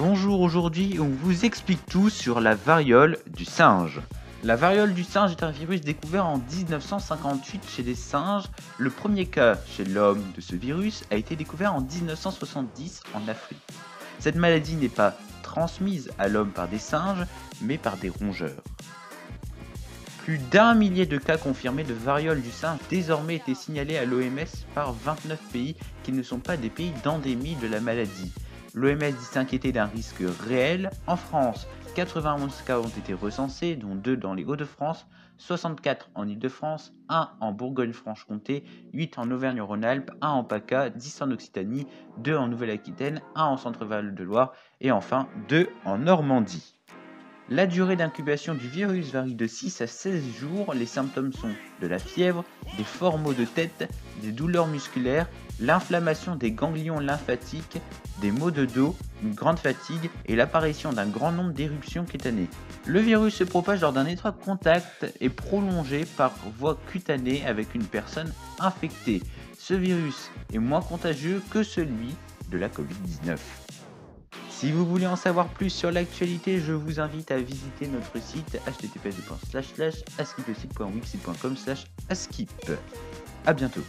aujourd'hui on vous explique tout sur la variole du singe. La variole du singe est un virus découvert en 1958 chez des singes. Le premier cas chez l'homme de ce virus a été découvert en 1970 en Afrique. Cette maladie n'est pas transmise à l'homme par des singes, mais par des rongeurs. Plus d'un millier de cas confirmés de variole du singe désormais étaient signalés à l'OMS par 29 pays qui ne sont pas des pays d'endémie de la maladie. L'OMS dit s'inquiéter d'un risque réel. En France, 91 cas ont été recensés, dont 2 dans les Hauts-de-France, 64 en Ile-de-France, 1 en Bourgogne-Franche-Comté, 8 en Auvergne-Rhône-Alpes, 1 en PACA, 10 en Occitanie, 2 en Nouvelle-Aquitaine, 1 en Centre-Val de Loire et enfin 2 en Normandie. La durée d'incubation du virus varie de 6 à 16 jours. Les symptômes sont de la fièvre, des forts maux de tête, des douleurs musculaires, l'inflammation des ganglions lymphatiques, des maux de dos, une grande fatigue et l'apparition d'un grand nombre d'éruptions cutanées. Le virus se propage lors d'un étroit contact et prolongé par voie cutanée avec une personne infectée. Ce virus est moins contagieux que celui de la Covid-19. Si vous voulez en savoir plus sur l'actualité, je vous invite à visiter notre site https://askipsite.wixsite.com askip. A bientôt.